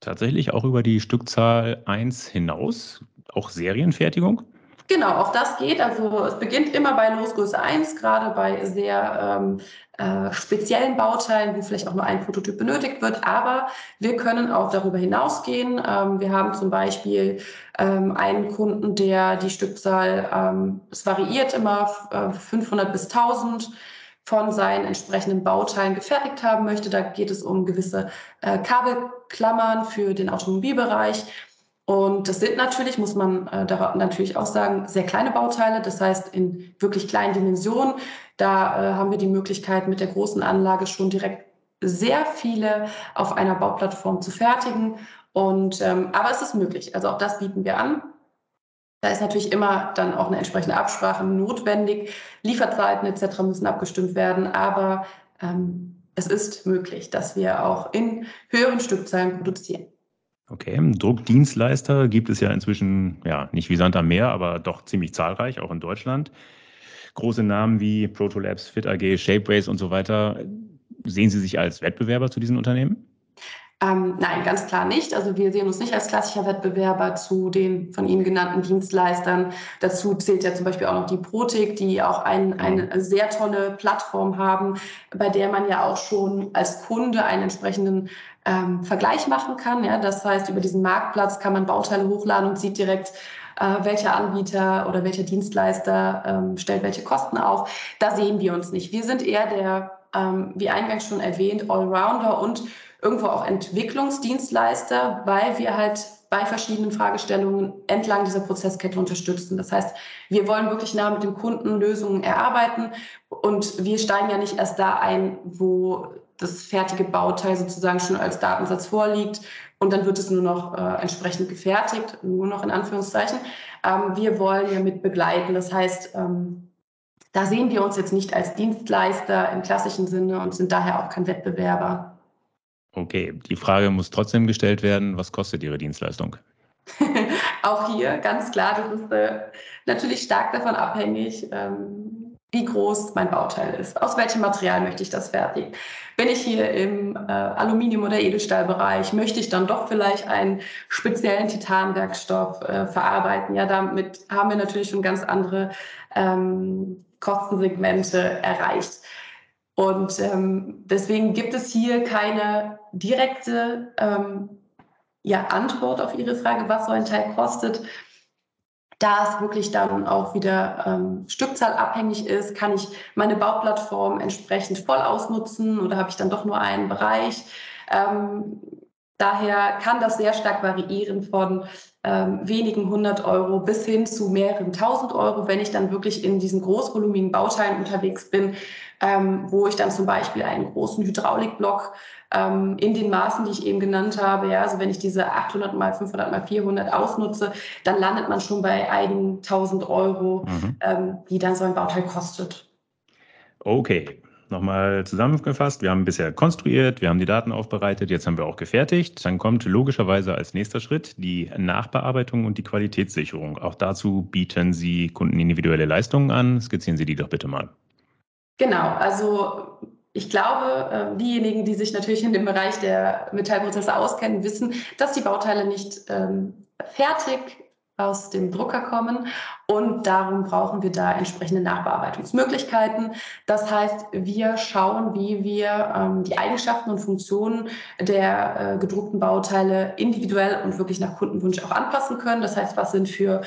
Tatsächlich auch über die Stückzahl 1 hinaus, auch Serienfertigung? Genau, auch das geht. Also es beginnt immer bei Losgröße 1, gerade bei sehr ähm, äh, speziellen Bauteilen, wo vielleicht auch nur ein Prototyp benötigt wird. Aber wir können auch darüber hinausgehen. Ähm, wir haben zum Beispiel ähm, einen Kunden, der die Stückzahl, ähm, es variiert immer, äh, 500 bis 1000 von seinen entsprechenden Bauteilen gefertigt haben möchte. Da geht es um gewisse äh, Kabelklammern für den Automobilbereich. Und das sind natürlich, muss man äh, da natürlich auch sagen, sehr kleine Bauteile. Das heißt, in wirklich kleinen Dimensionen. Da äh, haben wir die Möglichkeit, mit der großen Anlage schon direkt sehr viele auf einer Bauplattform zu fertigen. Und, ähm, aber es ist möglich. Also auch das bieten wir an. Da ist natürlich immer dann auch eine entsprechende Absprache notwendig. Lieferzeiten etc. müssen abgestimmt werden. Aber ähm, es ist möglich, dass wir auch in höheren Stückzahlen produzieren. Okay, Druckdienstleister gibt es ja inzwischen, ja, nicht wie Sand am Meer, aber doch ziemlich zahlreich, auch in Deutschland. Große Namen wie Protolabs, Fit AG, Shapeways und so weiter. Sehen Sie sich als Wettbewerber zu diesen Unternehmen? Ähm, nein, ganz klar nicht. Also wir sehen uns nicht als klassischer Wettbewerber zu den von Ihnen genannten Dienstleistern. Dazu zählt ja zum Beispiel auch noch die Protik, die auch ein, eine sehr tolle Plattform haben, bei der man ja auch schon als Kunde einen entsprechenden ähm, Vergleich machen kann. Ja? Das heißt, über diesen Marktplatz kann man Bauteile hochladen und sieht direkt, äh, welcher Anbieter oder welcher Dienstleister ähm, stellt welche Kosten auf. Da sehen wir uns nicht. Wir sind eher der, ähm, wie eingangs schon erwähnt, Allrounder und irgendwo auch Entwicklungsdienstleister, weil wir halt bei verschiedenen Fragestellungen entlang dieser Prozesskette unterstützen. Das heißt, wir wollen wirklich nah mit dem Kunden Lösungen erarbeiten und wir steigen ja nicht erst da ein, wo das fertige Bauteil sozusagen schon als Datensatz vorliegt und dann wird es nur noch äh, entsprechend gefertigt, nur noch in Anführungszeichen. Ähm, wir wollen ja mit begleiten. Das heißt, ähm, da sehen wir uns jetzt nicht als Dienstleister im klassischen Sinne und sind daher auch kein Wettbewerber. Okay, die Frage muss trotzdem gestellt werden, was kostet Ihre Dienstleistung? auch hier ganz klar, das ist äh, natürlich stark davon abhängig, ähm, wie groß mein Bauteil ist. Aus welchem Material möchte ich das fertigen? Bin ich hier im äh, Aluminium- oder Edelstahlbereich, möchte ich dann doch vielleicht einen speziellen Titanwerkstoff äh, verarbeiten? Ja, damit haben wir natürlich schon ganz andere ähm, Kostensegmente erreicht. Und ähm, deswegen gibt es hier keine direkte ähm, ja, Antwort auf Ihre Frage, was so ein Teil kostet. Da es wirklich dann auch wieder ähm, Stückzahl abhängig ist, kann ich meine Bauplattform entsprechend voll ausnutzen oder habe ich dann doch nur einen Bereich. Ähm, daher kann das sehr stark variieren von ähm, wenigen hundert Euro bis hin zu mehreren tausend Euro, wenn ich dann wirklich in diesen großvolumigen Bauteilen unterwegs bin, ähm, wo ich dann zum Beispiel einen großen Hydraulikblock ähm, in den Maßen, die ich eben genannt habe, ja, also wenn ich diese 800 mal 500 mal 400 ausnutze, dann landet man schon bei einigen tausend Euro, mhm. ähm, die dann so ein Bauteil kostet. Okay, Nochmal zusammengefasst, wir haben bisher konstruiert, wir haben die Daten aufbereitet, jetzt haben wir auch gefertigt. Dann kommt logischerweise als nächster Schritt die Nachbearbeitung und die Qualitätssicherung. Auch dazu bieten Sie Kunden individuelle Leistungen an. Skizzieren Sie die doch bitte mal. Genau, also ich glaube, ähm, diejenigen, die sich natürlich in dem Bereich der Metallprozesse auskennen, wissen, dass die Bauteile nicht ähm, fertig aus dem Drucker kommen und darum brauchen wir da entsprechende Nachbearbeitungsmöglichkeiten. Das heißt, wir schauen, wie wir ähm, die Eigenschaften und Funktionen der äh, gedruckten Bauteile individuell und wirklich nach Kundenwunsch auch anpassen können. Das heißt, was sind für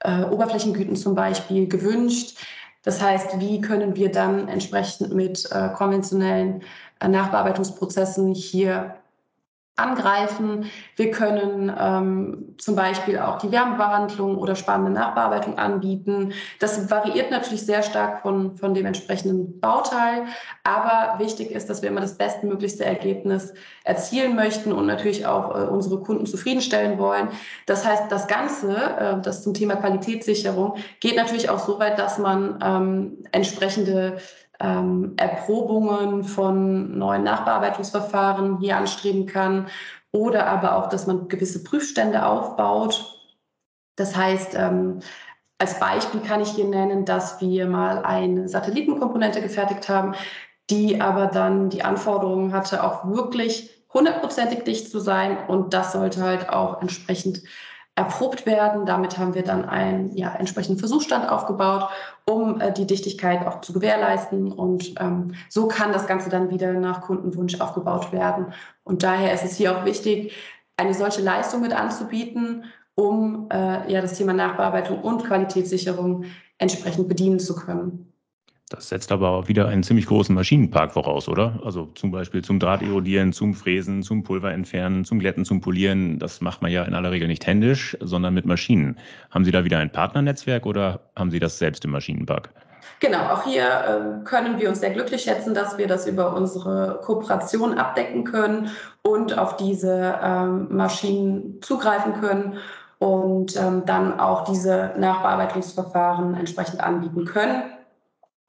äh, Oberflächengüten zum Beispiel gewünscht? Das heißt, wie können wir dann entsprechend mit äh, konventionellen äh, Nachbearbeitungsprozessen hier angreifen. Wir können ähm, zum Beispiel auch die Wärmebehandlung oder spannende Nachbearbeitung anbieten. Das variiert natürlich sehr stark von, von dem entsprechenden Bauteil. Aber wichtig ist, dass wir immer das bestmöglichste Ergebnis erzielen möchten und natürlich auch äh, unsere Kunden zufriedenstellen wollen. Das heißt, das Ganze, äh, das zum Thema Qualitätssicherung, geht natürlich auch so weit, dass man ähm, entsprechende ähm, Erprobungen von neuen Nachbearbeitungsverfahren hier anstreben kann oder aber auch, dass man gewisse Prüfstände aufbaut. Das heißt, ähm, als Beispiel kann ich hier nennen, dass wir mal eine Satellitenkomponente gefertigt haben, die aber dann die Anforderungen hatte, auch wirklich hundertprozentig dicht zu sein. Und das sollte halt auch entsprechend erprobt werden. Damit haben wir dann einen ja, entsprechenden Versuchsstand aufgebaut, um äh, die Dichtigkeit auch zu gewährleisten. Und ähm, so kann das Ganze dann wieder nach Kundenwunsch aufgebaut werden. Und daher ist es hier auch wichtig, eine solche Leistung mit anzubieten, um äh, ja, das Thema Nachbearbeitung und Qualitätssicherung entsprechend bedienen zu können. Das setzt aber auch wieder einen ziemlich großen Maschinenpark voraus, oder? Also zum Beispiel zum Drahterodieren, zum Fräsen, zum Pulverentfernen, zum Glätten, zum Polieren. Das macht man ja in aller Regel nicht händisch, sondern mit Maschinen. Haben Sie da wieder ein Partnernetzwerk oder haben Sie das selbst im Maschinenpark? Genau, auch hier äh, können wir uns sehr glücklich schätzen, dass wir das über unsere Kooperation abdecken können und auf diese ähm, Maschinen zugreifen können und ähm, dann auch diese Nachbearbeitungsverfahren entsprechend anbieten können.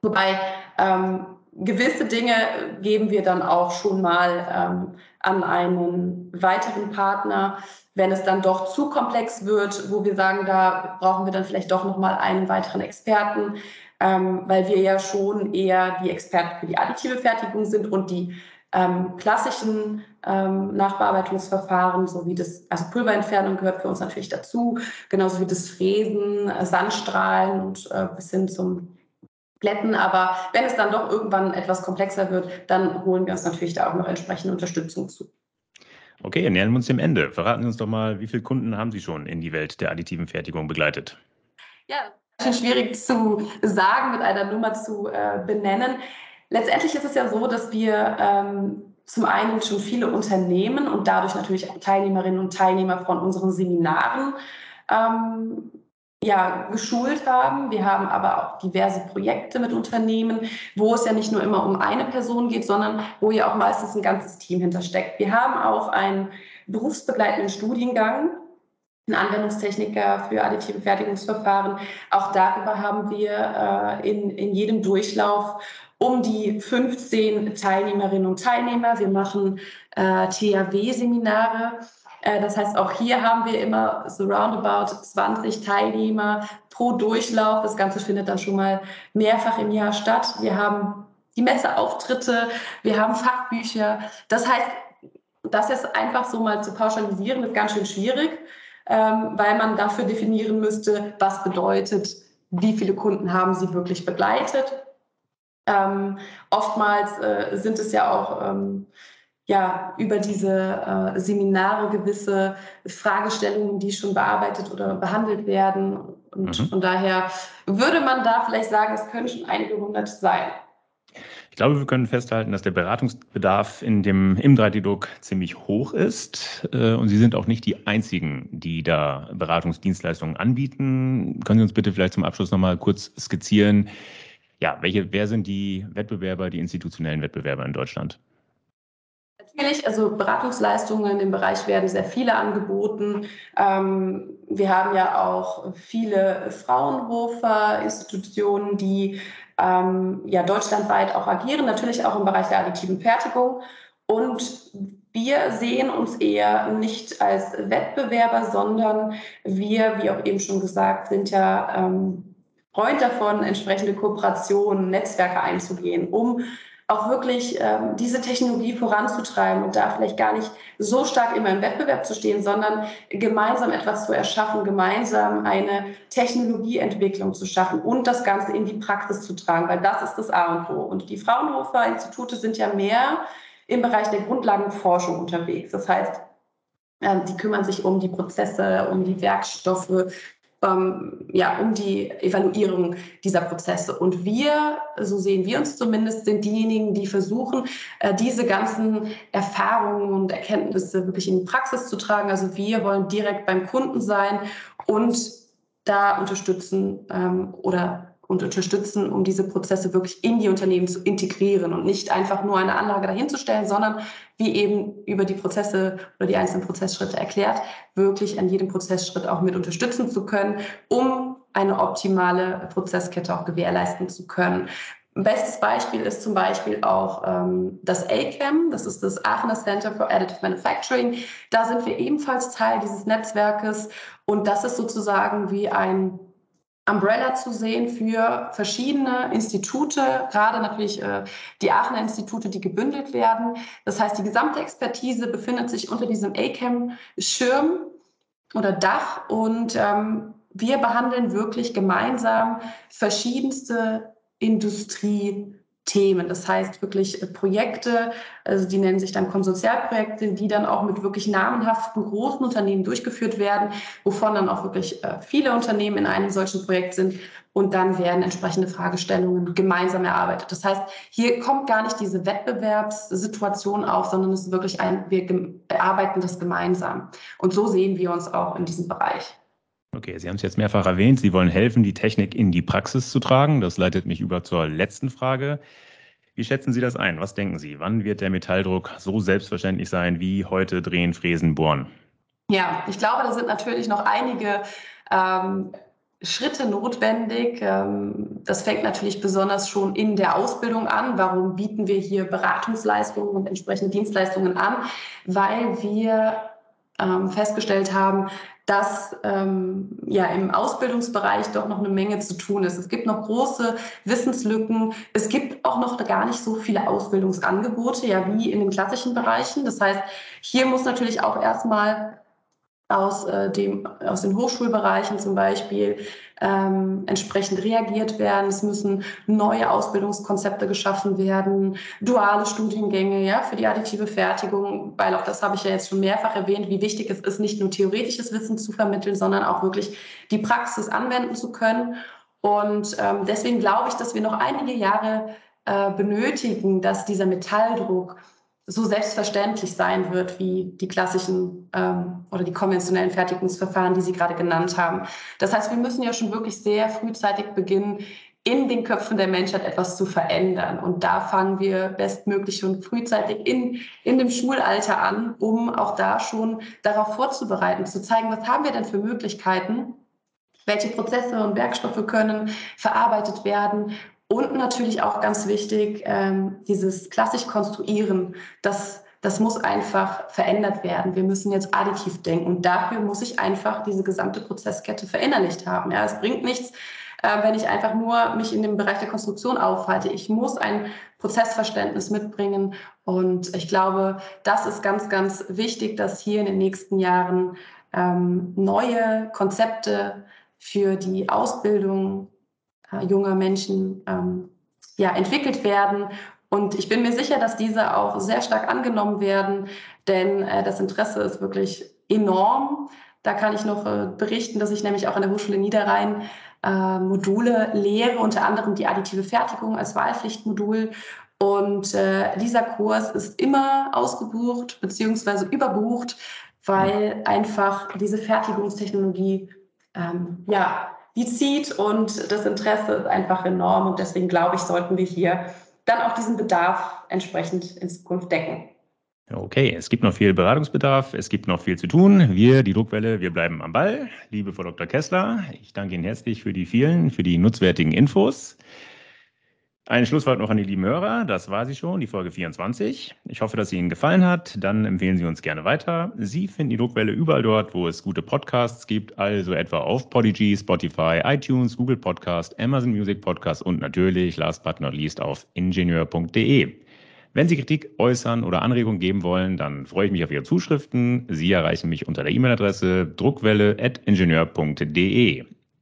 Wobei ähm, gewisse Dinge geben wir dann auch schon mal ähm, an einen weiteren Partner, wenn es dann doch zu komplex wird, wo wir sagen, da brauchen wir dann vielleicht doch noch mal einen weiteren Experten, ähm, weil wir ja schon eher die Experten für die additive Fertigung sind und die ähm, klassischen ähm, Nachbearbeitungsverfahren, so wie das, also Pulverentfernung gehört für uns natürlich dazu, genauso wie das Fräsen, äh, Sandstrahlen und äh, bis hin zum Glätten. Aber wenn es dann doch irgendwann etwas komplexer wird, dann holen wir uns natürlich da auch noch entsprechende Unterstützung zu. Okay, nähern wir uns dem Ende. Verraten Sie uns doch mal, wie viele Kunden haben Sie schon in die Welt der additiven Fertigung begleitet? Ja, schwierig zu sagen, mit einer Nummer zu äh, benennen. Letztendlich ist es ja so, dass wir ähm, zum einen schon viele Unternehmen und dadurch natürlich auch Teilnehmerinnen und Teilnehmer von unseren Seminaren ähm, ja, geschult haben. Wir haben aber auch diverse Projekte mit Unternehmen, wo es ja nicht nur immer um eine Person geht, sondern wo ja auch meistens ein ganzes Team hintersteckt. Wir haben auch einen berufsbegleitenden Studiengang, einen Anwendungstechniker für additive Fertigungsverfahren. Auch darüber haben wir äh, in, in jedem Durchlauf um die 15 Teilnehmerinnen und Teilnehmer. Wir machen äh, THW-Seminare. Äh, das heißt, auch hier haben wir immer so roundabout 20 Teilnehmer pro Durchlauf. Das Ganze findet dann schon mal mehrfach im Jahr statt. Wir haben die Messeauftritte, wir haben Fachbücher. Das heißt, das ist einfach so mal zu pauschalisieren, ist ganz schön schwierig, ähm, weil man dafür definieren müsste, was bedeutet, wie viele Kunden haben sie wirklich begleitet. Ähm, oftmals äh, sind es ja auch ähm, ja, über diese äh, Seminare gewisse Fragestellungen, die schon bearbeitet oder behandelt werden. Und mhm. von daher würde man da vielleicht sagen, es können schon einige hundert sein. Ich glaube, wir können festhalten, dass der Beratungsbedarf in dem, im 3D-Druck ziemlich hoch ist. Äh, und Sie sind auch nicht die Einzigen, die da Beratungsdienstleistungen anbieten. Können Sie uns bitte vielleicht zum Abschluss nochmal kurz skizzieren, ja, welche, wer sind die Wettbewerber, die institutionellen Wettbewerber in Deutschland? Natürlich, also Beratungsleistungen dem Bereich werden sehr viele angeboten. Ähm, wir haben ja auch viele Fraunhofer-Institutionen, die ähm, ja deutschlandweit auch agieren, natürlich auch im Bereich der additiven Fertigung. Und wir sehen uns eher nicht als Wettbewerber, sondern wir, wie auch eben schon gesagt, sind ja ähm, Freund davon, entsprechende Kooperationen, Netzwerke einzugehen, um auch wirklich ähm, diese Technologie voranzutreiben und da vielleicht gar nicht so stark immer im Wettbewerb zu stehen, sondern gemeinsam etwas zu erschaffen, gemeinsam eine Technologieentwicklung zu schaffen und das Ganze in die Praxis zu tragen, weil das ist das A und O. Und die Fraunhofer-Institute sind ja mehr im Bereich der Grundlagenforschung unterwegs. Das heißt, ähm, die kümmern sich um die Prozesse, um die Werkstoffe, ähm, ja, um die Evaluierung dieser Prozesse. Und wir, so sehen wir uns zumindest, sind diejenigen, die versuchen, äh, diese ganzen Erfahrungen und Erkenntnisse wirklich in die Praxis zu tragen. Also wir wollen direkt beim Kunden sein und da unterstützen ähm, oder und unterstützen, um diese Prozesse wirklich in die Unternehmen zu integrieren und nicht einfach nur eine Anlage dahinzustellen, sondern wie eben über die Prozesse oder die einzelnen Prozessschritte erklärt, wirklich an jedem Prozessschritt auch mit unterstützen zu können, um eine optimale Prozesskette auch gewährleisten zu können. Bestes Beispiel ist zum Beispiel auch ähm, das ACAM, das ist das Aachener Center for Additive Manufacturing. Da sind wir ebenfalls Teil dieses Netzwerkes und das ist sozusagen wie ein Umbrella zu sehen für verschiedene Institute, gerade natürlich äh, die Aachener Institute, die gebündelt werden. Das heißt, die gesamte Expertise befindet sich unter diesem ACAM-Schirm oder Dach und ähm, wir behandeln wirklich gemeinsam verschiedenste Industrie- Themen. Das heißt wirklich äh, Projekte, also die nennen sich dann Konsortialprojekte, die dann auch mit wirklich namenhaften großen Unternehmen durchgeführt werden, wovon dann auch wirklich äh, viele Unternehmen in einem solchen Projekt sind. Und dann werden entsprechende Fragestellungen gemeinsam erarbeitet. Das heißt, hier kommt gar nicht diese Wettbewerbssituation auf, sondern es ist wirklich ein, wir erarbeiten das gemeinsam. Und so sehen wir uns auch in diesem Bereich. Okay, Sie haben es jetzt mehrfach erwähnt. Sie wollen helfen, die Technik in die Praxis zu tragen. Das leitet mich über zur letzten Frage. Wie schätzen Sie das ein? Was denken Sie? Wann wird der Metalldruck so selbstverständlich sein wie heute drehen, fräsen, bohren? Ja, ich glaube, da sind natürlich noch einige ähm, Schritte notwendig. Ähm, das fängt natürlich besonders schon in der Ausbildung an. Warum bieten wir hier Beratungsleistungen und entsprechende Dienstleistungen an? Weil wir ähm, festgestellt haben, dass ähm, ja im Ausbildungsbereich doch noch eine Menge zu tun ist. Es gibt noch große Wissenslücken. Es gibt auch noch gar nicht so viele Ausbildungsangebote, ja, wie in den klassischen Bereichen. Das heißt, hier muss natürlich auch erstmal aus, äh, dem, aus den Hochschulbereichen zum Beispiel ähm, entsprechend reagiert werden. Es müssen neue Ausbildungskonzepte geschaffen werden, duale Studiengänge ja, für die additive Fertigung, weil auch das habe ich ja jetzt schon mehrfach erwähnt, wie wichtig es ist, nicht nur theoretisches Wissen zu vermitteln, sondern auch wirklich die Praxis anwenden zu können. Und ähm, deswegen glaube ich, dass wir noch einige Jahre äh, benötigen, dass dieser Metalldruck so selbstverständlich sein wird wie die klassischen ähm, oder die konventionellen Fertigungsverfahren, die Sie gerade genannt haben. Das heißt, wir müssen ja schon wirklich sehr frühzeitig beginnen, in den Köpfen der Menschheit etwas zu verändern. Und da fangen wir bestmöglich schon frühzeitig in, in dem Schulalter an, um auch da schon darauf vorzubereiten, zu zeigen, was haben wir denn für Möglichkeiten, welche Prozesse und Werkstoffe können verarbeitet werden und natürlich auch ganz wichtig, ähm, dieses klassisch Konstruieren, das, das muss einfach verändert werden. Wir müssen jetzt additiv denken. Und dafür muss ich einfach diese gesamte Prozesskette verinnerlicht haben. Ja, es bringt nichts, äh, wenn ich einfach nur mich in dem Bereich der Konstruktion aufhalte. Ich muss ein Prozessverständnis mitbringen. Und ich glaube, das ist ganz, ganz wichtig, dass hier in den nächsten Jahren ähm, neue Konzepte für die Ausbildung äh, junger Menschen ähm, ja, entwickelt werden. Und ich bin mir sicher, dass diese auch sehr stark angenommen werden, denn äh, das Interesse ist wirklich enorm. Da kann ich noch äh, berichten, dass ich nämlich auch an der Hochschule Niederrhein äh, Module lehre, unter anderem die additive Fertigung als Wahlpflichtmodul. Und äh, dieser Kurs ist immer ausgebucht bzw. überbucht, weil einfach diese Fertigungstechnologie ähm, ja, die zieht und das Interesse ist einfach enorm und deswegen glaube ich, sollten wir hier dann auch diesen Bedarf entsprechend in Zukunft decken. Okay, es gibt noch viel Beratungsbedarf, es gibt noch viel zu tun. Wir, die Druckwelle, wir bleiben am Ball. Liebe Frau Dr. Kessler, ich danke Ihnen herzlich für die vielen, für die nutzwertigen Infos. Ein Schlusswort noch an die lieben Hörer. Das war sie schon, die Folge 24. Ich hoffe, dass sie Ihnen gefallen hat. Dann empfehlen Sie uns gerne weiter. Sie finden die Druckwelle überall dort, wo es gute Podcasts gibt, also etwa auf Podigy, Spotify, iTunes, Google Podcast, Amazon Music Podcast und natürlich, last but not least, auf ingenieur.de. Wenn Sie Kritik äußern oder Anregungen geben wollen, dann freue ich mich auf Ihre Zuschriften. Sie erreichen mich unter der E-Mail-Adresse druckwelle.ingenieur.de.